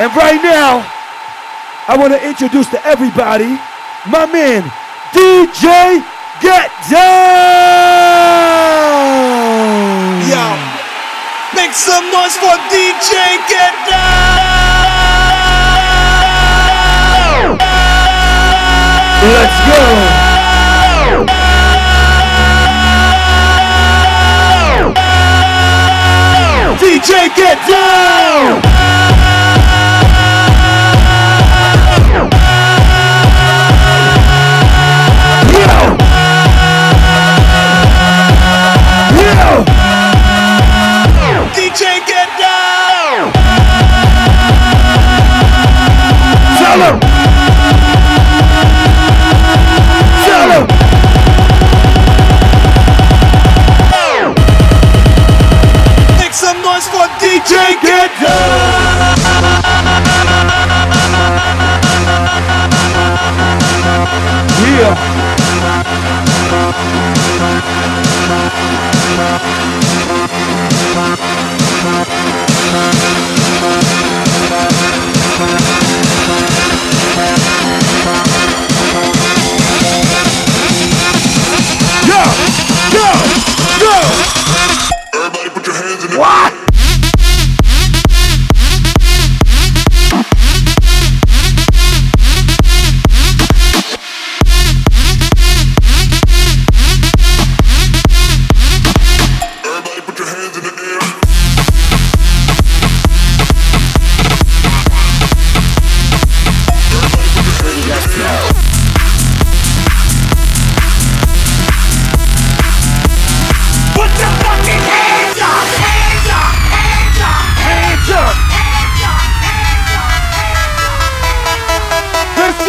And right now, I want to introduce to everybody my man, DJ Get Down! Yo, make some noise for DJ Get Down! Let's go! DJ Get Down! DJ Get Down! Tell him! Tell him! Make some noise for DJ Get Down!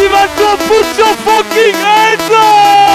Go, put your fucking hands up!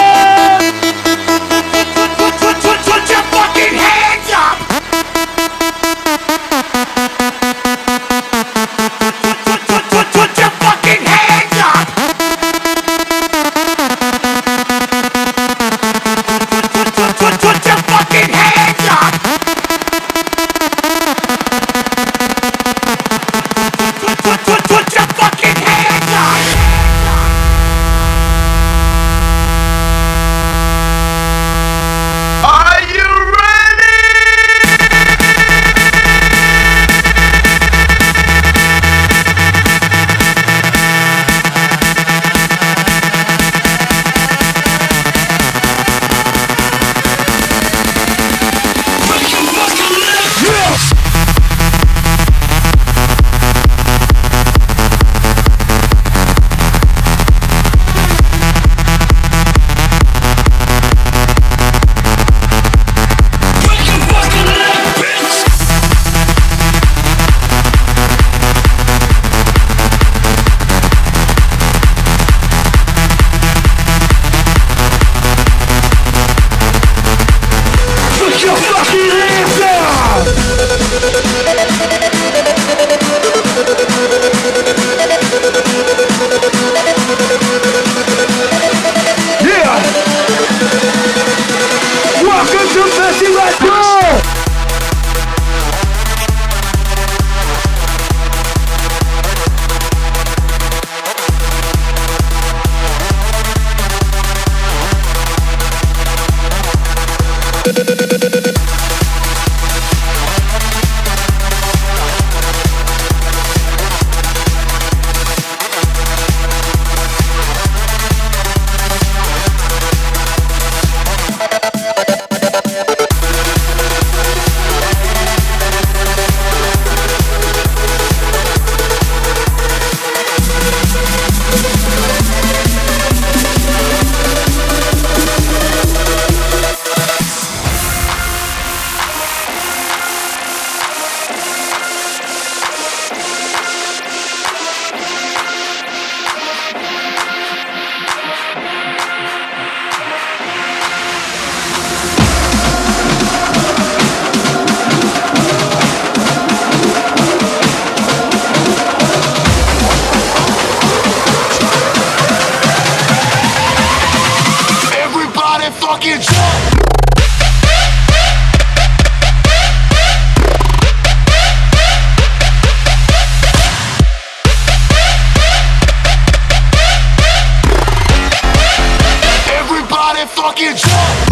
And fucking jump.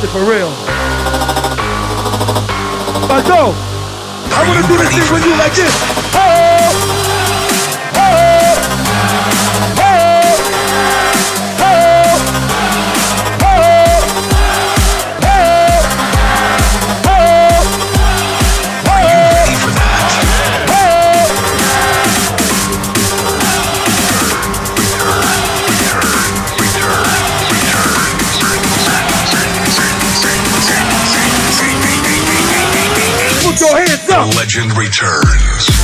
Shit for real. Bato, I wanna do this shit with you like this. Legend returns.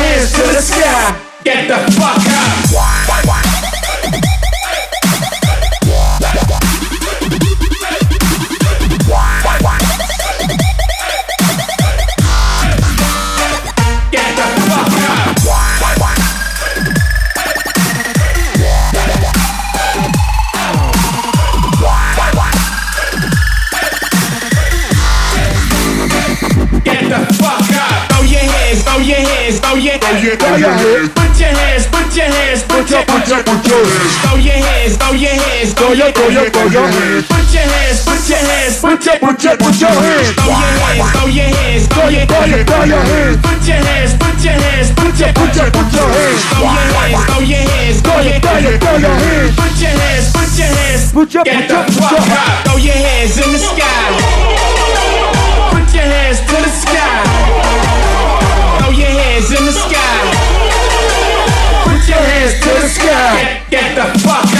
Hands to the sky. Get the fuck Throw your, hands. Put your hands, put your hands, put your Put your, put your hands. Throw your hands, throw your hands, throw your Throw your, throw your hands. Put your hands, put your hands, put your Put your, put your hands. Throw your hands, throw your hands, throw your, throw your, throw your hands. Put your hands, put your hands. Put your, put your, put fuck your up. Throw your hands in the sky. Put your hands to the sky. Throw your hands in the sky. Put your hands to the sky. Get, get the fuck up.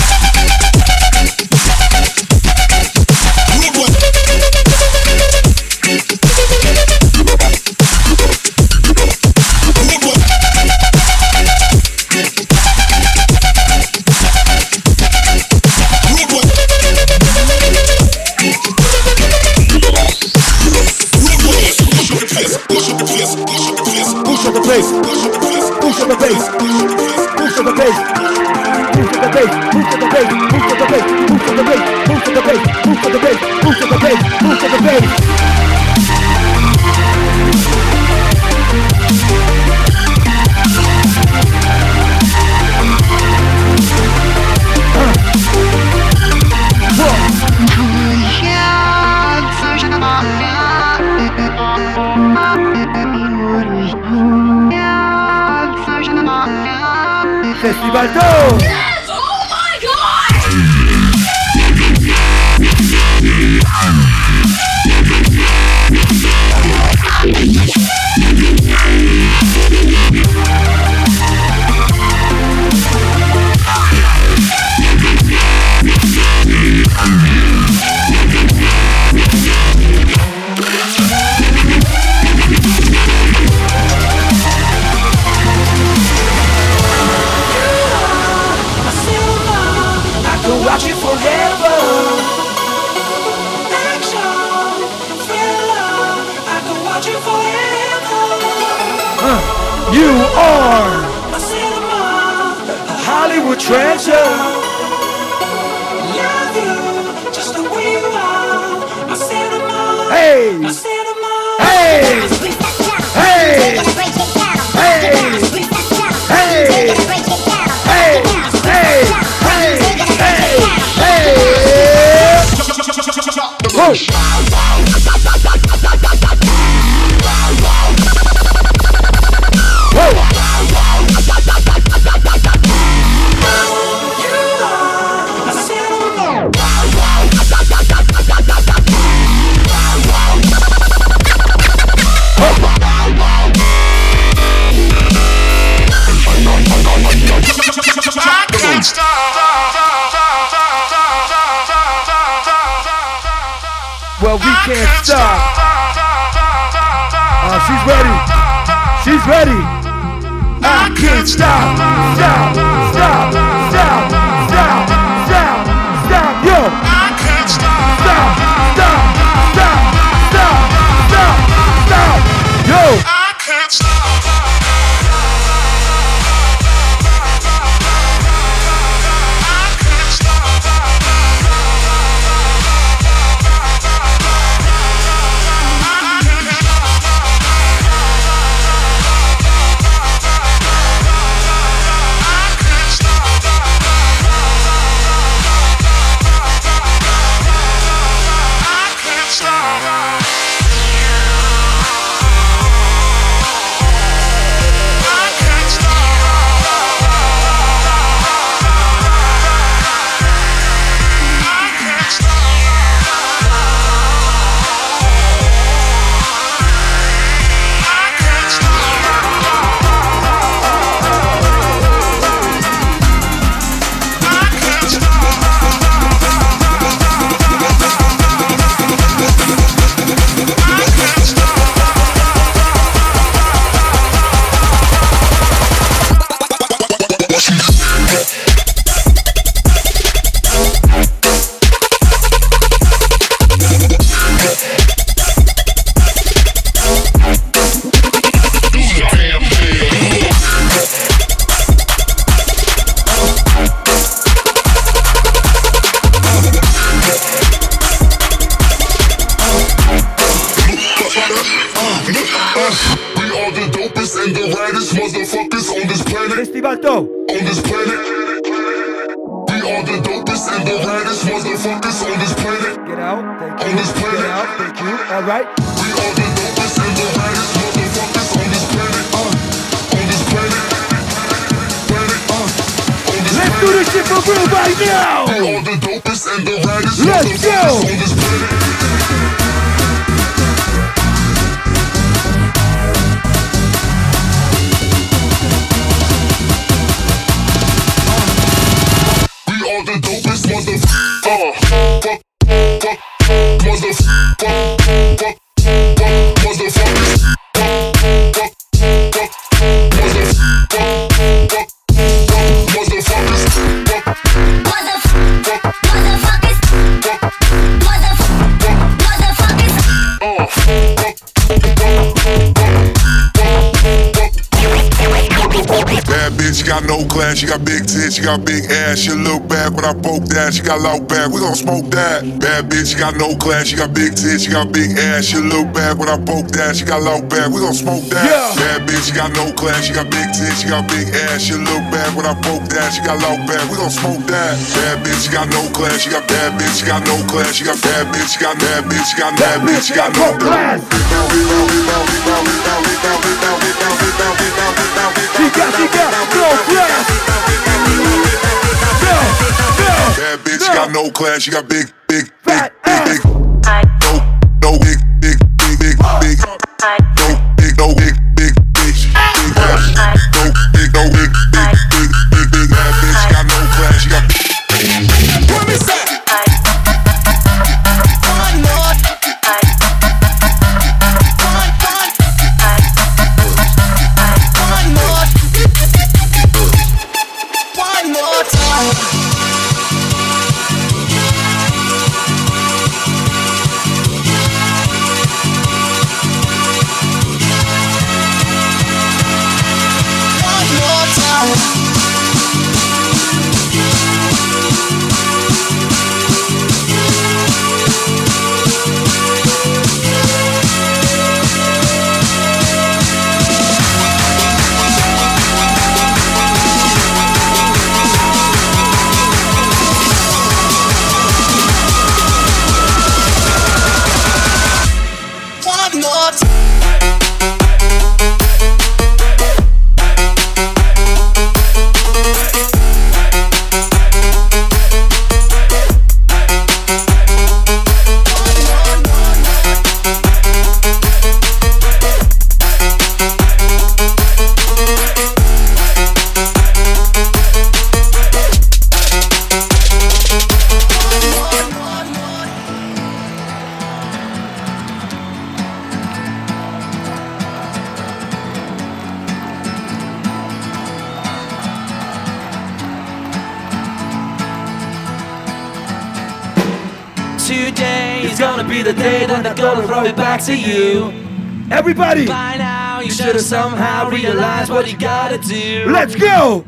can't stop. Uh, she's ready. She's ready. I can't stop. Stop. Stop. Stop. Toe. on this planet. We are the dopest and the raddest motherfuckers on this planet. Get out. Thank you. On this Get planet. out. Thank you. All right. We are the dopest and the raddest motherfuckers on this planet. Uh, on this planet. Planet. Uh, on this Let's do this shit for real right now. We are the dopest and the raddest Let's motherfuckers go. on this planet. Motherfuckers. Uh, fuck, fuck, motherfuckers. Bitch, she got no class, she got big tits, she got big ass. She look bad when I poke that, she got loud back. We gon' smoke that. Bad bitch, she got no class, she got big tits, she got big ass. She look bad when I poke that, she got loud back. We gon' smoke that. Yeah. Bad bitch, she got no class, she got big tits, she got big ass. She look bad when I poke that, she got loud back. We gon' smoke that. Bad bitch, she got no class, she got bad bitch, she got no class, she got bad bitch, she got bad bitch, she got bad bitch, she got no class. Chica, chica, no class. Go, go. Bad bitch, she got no class, she got big, big, big, big, big. No, no big, big, big, big, big. No big, no big, big, big, gonna throw it back to you. Everybody, By now, you should have somehow realized what you gotta do. let's go.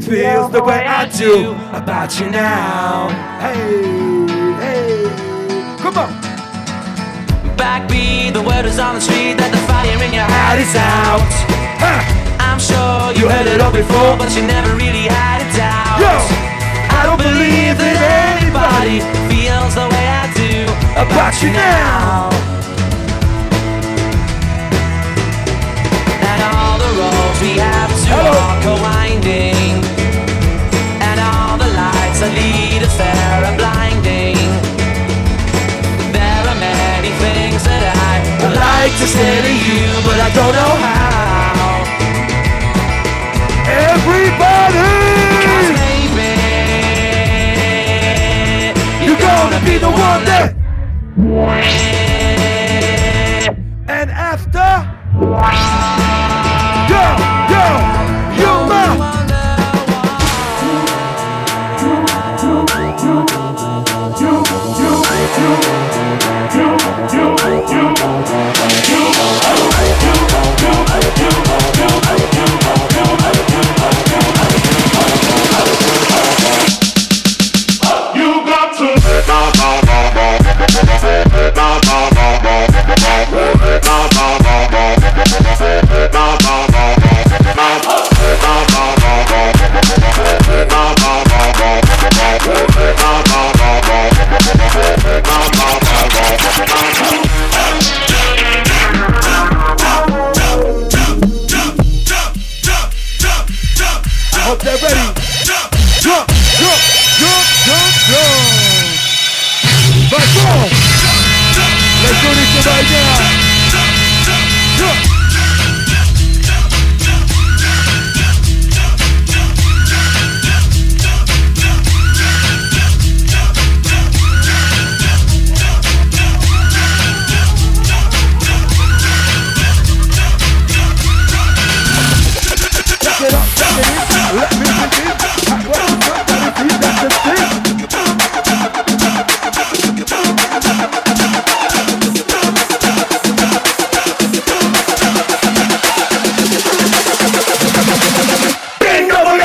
Feels the way I do. about you now. Hey, hey, come on. Backbeat, the word is on the street that the fire in your heart is out. Ha, I'm sure you heard it all before, but you never really had a doubt. yo, I don't believe that anybody feels the way about you now. And all the roads we have to Hello. walk are winding, and all the lights that lead us there are blinding. There are many things that I would like to say to you, but I don't know how. everybody. You're gonna be the one that. And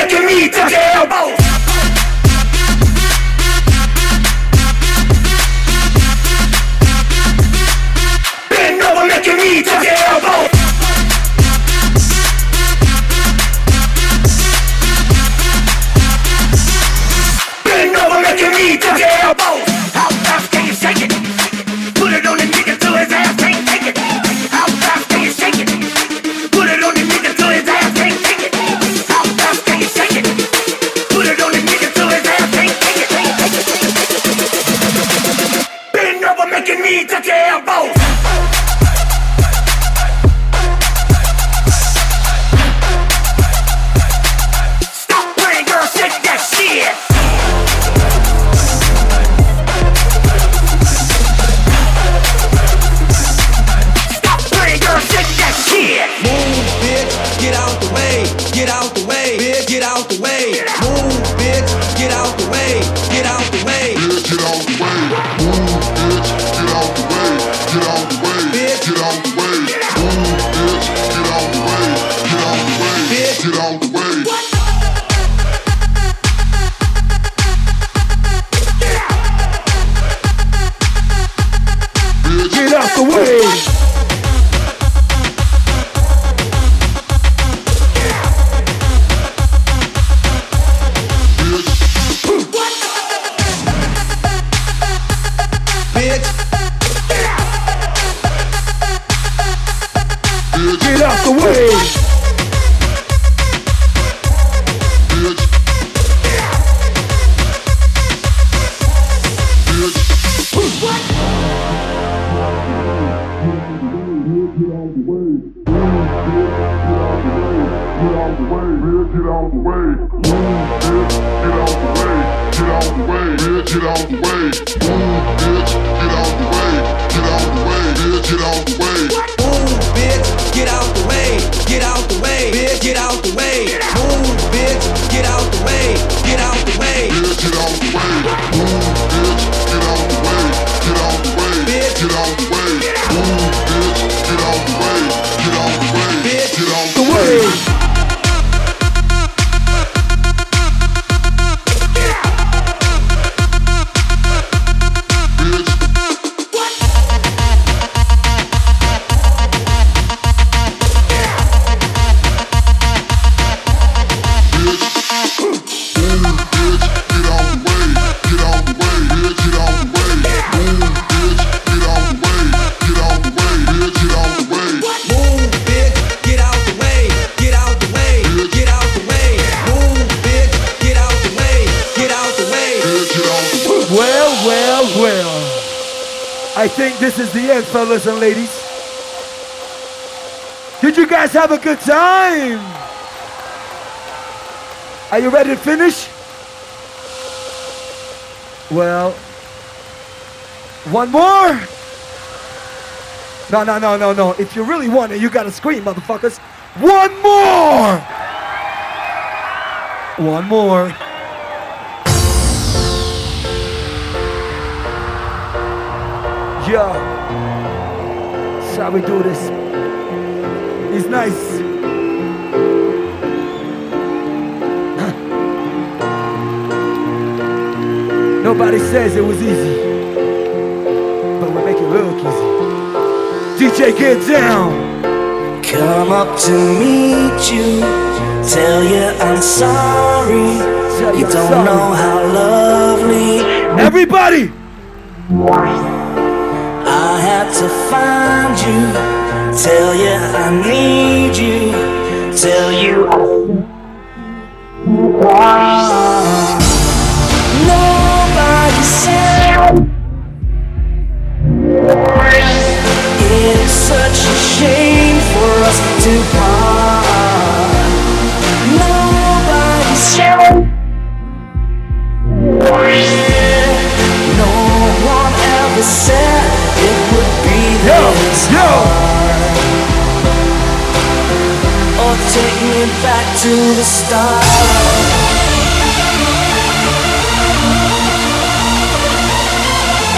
making me the damn. Get out the way. Move, bitch, get out the way. Get out the way, bitch, get out the way. Well, well, well. I think this is the end, fellas and ladies. Did you guys have a good time? Are you ready to finish? Well, one more? No, no, no, no, no. If you really want it, you gotta scream, motherfuckers. One more! One more. Yo, shall we do this. It's nice. Nobody says it was easy, but we make it look easy. DJ, get down. Come up to meet you, tell you I'm sorry. You You don't sorry. know how lovely Everybody, To find you, tell you I need you, tell you I take me back to the start.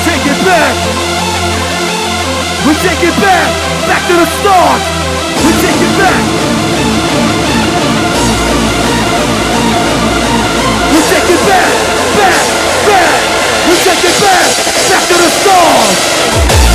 Take it back. We take it back. Back to the start. We take it back. We take it back. Back. Back. We take it back. Back to the start.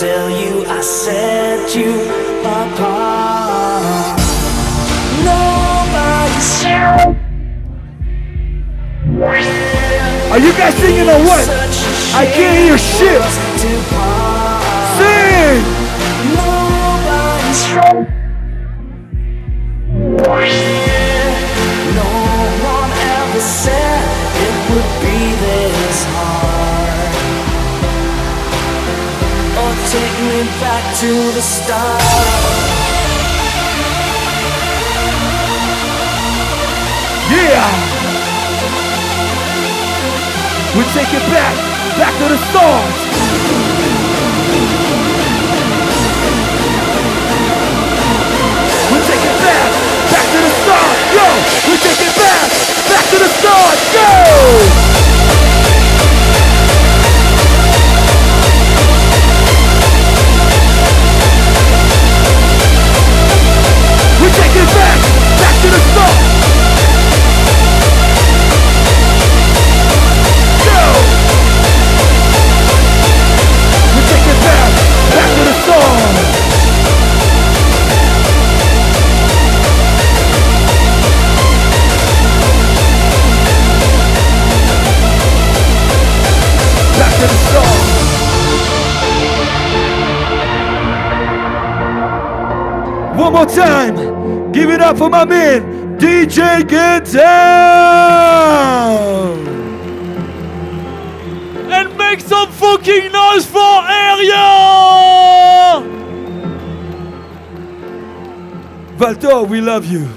Tell you I set you apart. Nobody said. Are you guys singing or what? I can't hear shit. Sing! Nobody's take me back to the start. Yeah! We take it back, back to the stars. We take it back, back to the stars. Yo, we take it back, back to the stars. Go! My man, DJ Get Down. And make some fucking noise for Area! Valtor, we love you.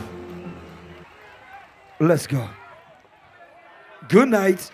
Let's go. Good night.